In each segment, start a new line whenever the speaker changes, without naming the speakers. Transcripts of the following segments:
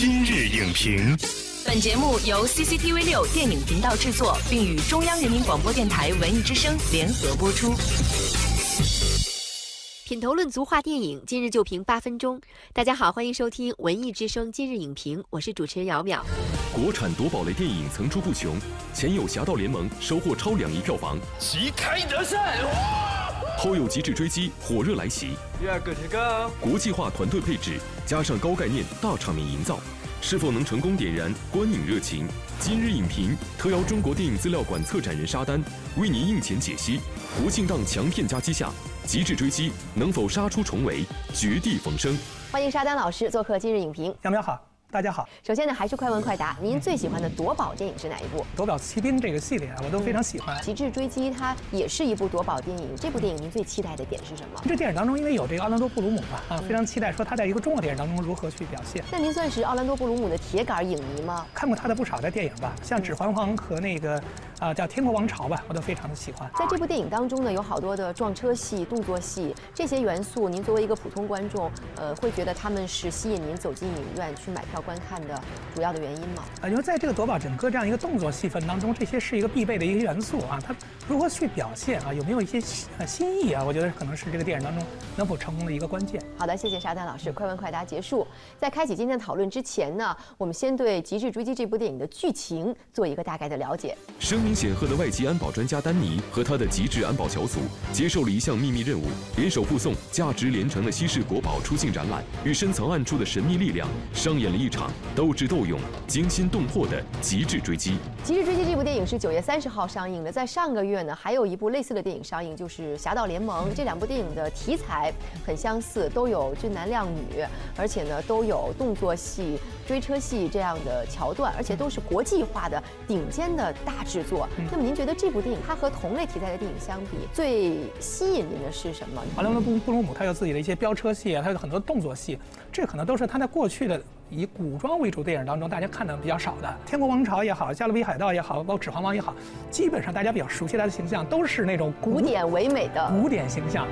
今日影评，
本节目由 CCTV 六电影频道制作，并与中央人民广播电台文艺之声联合播出。
品头论足话电影，今日就评八分钟。大家好，欢迎收听文艺之声今日影评，我是主持人姚淼。
国产夺宝类电影层出不穷，前有《侠盗联盟》收获超两亿票房，
旗开得胜，
后有《极致追击》火热来袭。
Yeah, good to go。
国际化团队配置加上高概念大场面营造，是否能成功点燃观影热情？今日影评特邀中国电影资料馆策展人沙丹为您映前解析。国庆档强片夹击下，《极致追击》能否杀出重围，绝地逢生？
欢迎沙丹老师做客今日影评。
杨淼好，大家好。
首先呢，还是快问快答，您最喜欢的夺宝电影是哪一部？
《夺宝奇兵》这个系列啊，我都非常喜欢。
《极致追击》它也是一部夺宝电影，这部电影您最期待的点是什么？
这电影当中，因为有这个奥兰多·布鲁姆嘛，啊，非常期待说他在一个中国电影当中如何去表现。
那您算是奥兰多·布鲁姆的铁杆影迷吗？
看过他的不少的电影吧，像《指环王》和那个啊叫《天国王朝》吧，我都非常的喜欢。
在这部电影当中呢，有好多的撞车戏、动作戏这些元素，您作为一个普通观众，呃，会觉得他们是吸引您走进影院去买票观看的主要的原因吗？
啊，因为在这个夺宝整个这样一个动作戏份当中，这些是一个必备的一个元素啊。它如何去表现啊？有没有一些呃新意啊？我觉得可能是这个电影当中能否成功的一个关键。
好的，谢谢沙丹老师。快问快答结束。在开启今天的讨论之前呢，我们先对《极致追击》这部电影的剧情做一个大概的了解。
声名显赫的外籍安保专家丹尼和他的极致安保小组接受了一项秘密任务，联手护送价值连城的稀世国宝出境展览，与深藏暗处的神秘力量上演了一场斗智斗勇、惊心动魄的极致追击。
《极致追击》这部电影是九月三十号上映的，在上个月呢，还有一部类似的电影上映，就是《侠盗联盟》。这两部电影的题材很相似，都有俊男靓女，而且呢都有动作戏、追车戏这样的桥段，而且都是国际化的顶尖的大制作。那么您觉得这部电影它和同类题材的电影相比，最吸引您的是什么？
奥兰多·布布鲁姆他有自己的一些飙车戏啊，他有很多动作戏，这可能都是他在过去的以古装为主电影当中大家看的比较少的，《天国王朝》也好，《加勒比海盗》也好，包括《指环王》也好，基本上大家比较熟悉他的形象都是那种
古典唯美的
古典形象。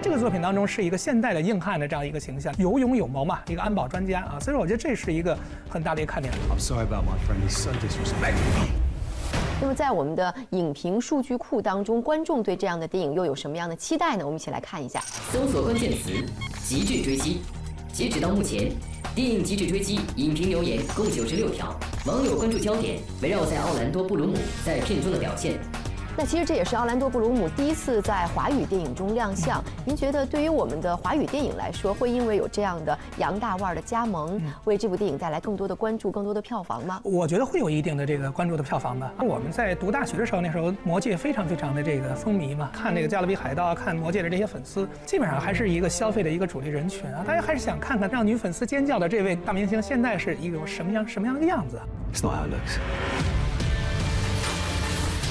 这个作品当中是一个现代的硬汉的这样一个形象，有勇有谋嘛，一个安保专家啊，所以说我觉得这是一个很大的一个看点。
I'm sorry about my friend. He's so disrespectful.
那么在我们的影评数据库当中，观众对这样的电影又有什么样的期待呢？我们一起来看一下。
搜索关键词“极致追击”，截止到目前，电影《极致追击》影评留言共九十六条，网友关注焦点围绕在奥兰多·布鲁姆在片中的表现。
那其实这也是奥兰多·布鲁姆第一次在华语电影中亮相。您觉得对于我们的华语电影来说，会因为有这样的杨大腕儿的加盟，为这部电影带来更多的关注、更多的票房吗？
我觉得会有一定的这个关注的票房吧。我们在读大学的时候，那时候《魔戒》非常非常的这个风靡嘛，看那个《加勒比海盗》啊，看《魔戒》的这些粉丝，基本上还是一个消费的一个主力人群啊。大家还是想看看让女粉丝尖叫的这位大明星现在是一种什么样什么样的样子。
It's not how it looks.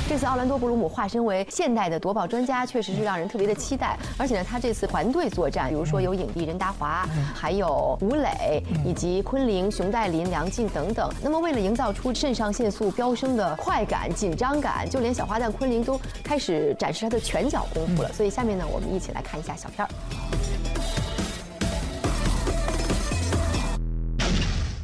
这次奥兰多·布鲁姆化身为现代的夺宝专家，确实是让人特别的期待。而且呢，他这次团队作战，比如说有影帝任达华，还有吴磊，以及昆凌、熊黛林、梁静等等。那么，为了营造出肾上腺素飙升的快感、紧张感，就连小花旦昆凌都开始展示她的拳脚功夫了。所以，下面呢，我们一起来看一下小片儿。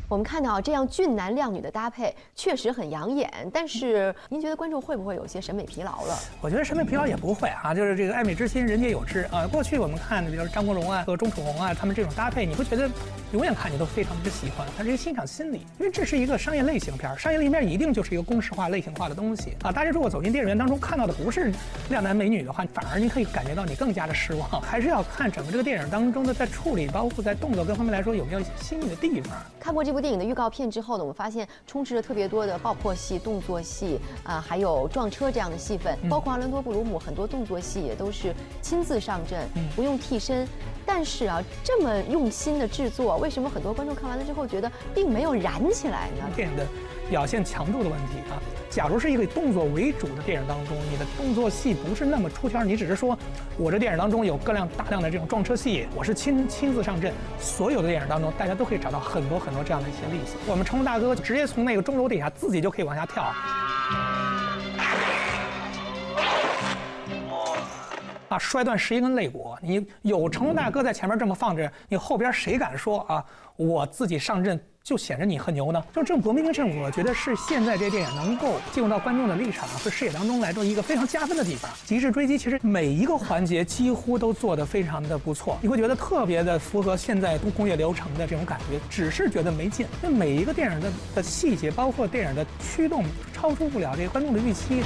我们看到这样俊男靓女的搭配确实很养眼，但是您觉得观众会不会有些审美疲劳了？
我觉得审美疲劳也不会啊，就是这个爱美之心，人皆有之啊。过去我们看的，比如张国荣啊和钟楚红啊，他们这种搭配，你会觉得永远看你都非常之喜欢，它是一个欣赏心理，因为这是一个商业类型片，商业类型片一定就是一个公式化、类型化的东西啊。大家如果走进电影院当中看到的不是靓男美女的话，反而你可以感觉到你更加的失望。还是要看整个这个电影当中的在处理，包括在动作各方面来说有没有新颖的地方。
看过这部电影的预告片之后呢，我们发现充斥着特别多的爆破戏、动作戏啊、还有撞车这样的戏份，包括阿伦多·布鲁姆很多动作戏也都是亲自上阵，不用替身。但是啊，这么用心的制作，为什么很多观众看完了之后觉得并没有燃起来呢？
电影的表现强度的问题啊。假如是一个以动作为主的电影当中，你的动作戏不是那么出圈，你只是说我这电影当中有各量大量的这种撞车戏，我是亲亲自上阵，所有的电影当中，大家都可以找到很多很多这样的一些例子。我们成龙大哥直接从那个钟楼底下自己就可以往下跳。啊，摔断十一根肋骨。你有成龙大哥在前面这么放着，你后边谁敢说啊？我自己上阵。就显着你很牛呢。就这种国民精神，我觉得是现在这电影能够进入到观众的立场和视野当中来做一个非常加分的地方。《极致追击》其实每一个环节几乎都做得非常的不错，你会觉得特别的符合现在工业流程的这种感觉，只是觉得没劲。那每一个电影的的细节，包括电影的驱动，超出不了这个观众的预期。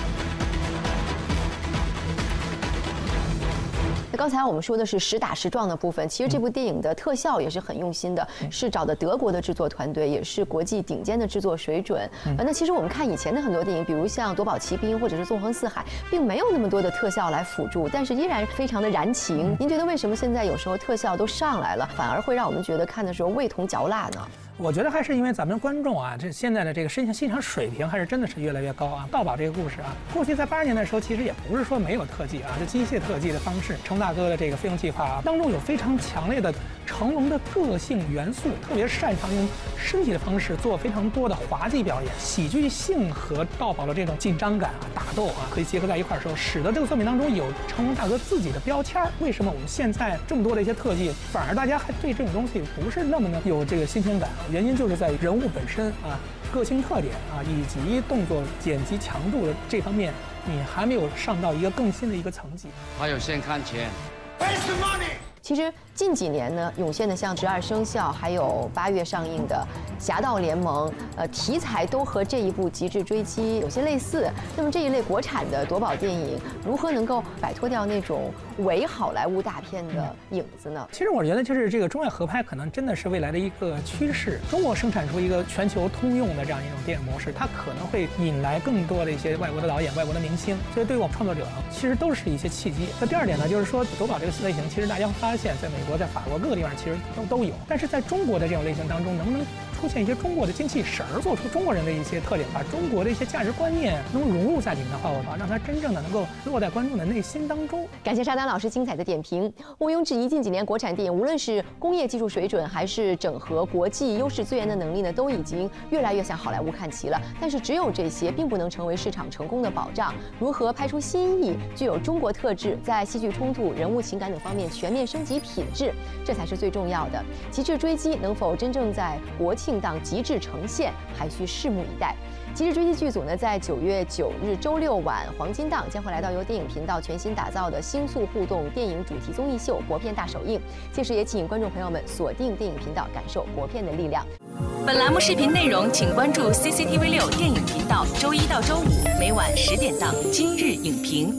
那刚才我们说的是实打实撞的部分，其实这部电影的特效也是很用心的，是找的德国的制作团队，也是国际顶尖的制作水准。那其实我们看以前的很多电影，比如像《夺宝奇兵》或者是《纵横四海》，并没有那么多的特效来辅助，但是依然非常的燃情。您觉得为什么现在有时候特效都上来了，反而会让我们觉得看的时候味同嚼蜡呢？
我觉得还是因为咱们观众啊，这现在的这个欣赏欣赏水平还是真的是越来越高啊。盗宝这个故事啊，过去在八十年代的时候，其实也不是说没有特技啊，就机械特技的方式。成龙大哥的这个飞行计划啊，当中有非常强烈的成龙的个性元素，特别擅长用身体的方式做非常多的滑稽表演，喜剧性和盗宝的这种紧张感啊、打斗啊，可以结合在一块儿的时候，使得这个作品当中有成龙大哥自己的标签。为什么我们现在这么多的一些特技，反而大家还对这种东西不是那么的有这个新鲜感？原因就是在人物本身啊、个性特点啊，以及动作剪辑强度的这方面，你还没有上到一个更新的一个层级。
还有先看钱。
其实近几年呢，涌现的像《十二生肖》，还有八月上映的《侠盗联盟》，呃，题材都和这一部《极致追击》有些类似。那么这一类国产的夺宝电影，如何能够摆脱掉那种伪好莱坞大片的影子呢？
其实我觉得，就是这个中外合拍，可能真的是未来的一个趋势。中国生产出一个全球通用的这样一种电影模式，它可能会引来更多的一些外国的导演、外国的明星。所以对于我们创作者，其实都是一些契机。那第二点呢，就是说夺宝这个类型，其实大家发现，在美国、在法国各个地方其实都都有。但是在中国的这种类型当中，能不能出现一些中国的精气神儿，做出中国人的一些特点，把中国的一些价值观念能融入在里面的话，我让它真正的能够落在观众的内心当中。
感谢沙丹老师精彩的点评。毋庸置疑，近几年国产电影无论是工业技术水准，还是整合国际优势资源的能力呢，都已经越来越向好莱坞看齐了。但是只有这些，并不能成为市场成功的保障。如何拍出新意、具有中国特质，在戏剧冲突、人物情感等方面全面升级品质，这才是最重要的。极致追击能否真正在国庆档极致呈现，还需拭目以待。极致追击剧组呢，在九月九日周六晚黄金档将会来到由电影频道全新打造的星速互动电影主题综艺秀国片大首映。届时也请观众朋友们锁定电影频道，感受国片的力量。
本栏目视频内容，请关注 CCTV 六电影频道，周一到周五每晚十点档《今日影评》。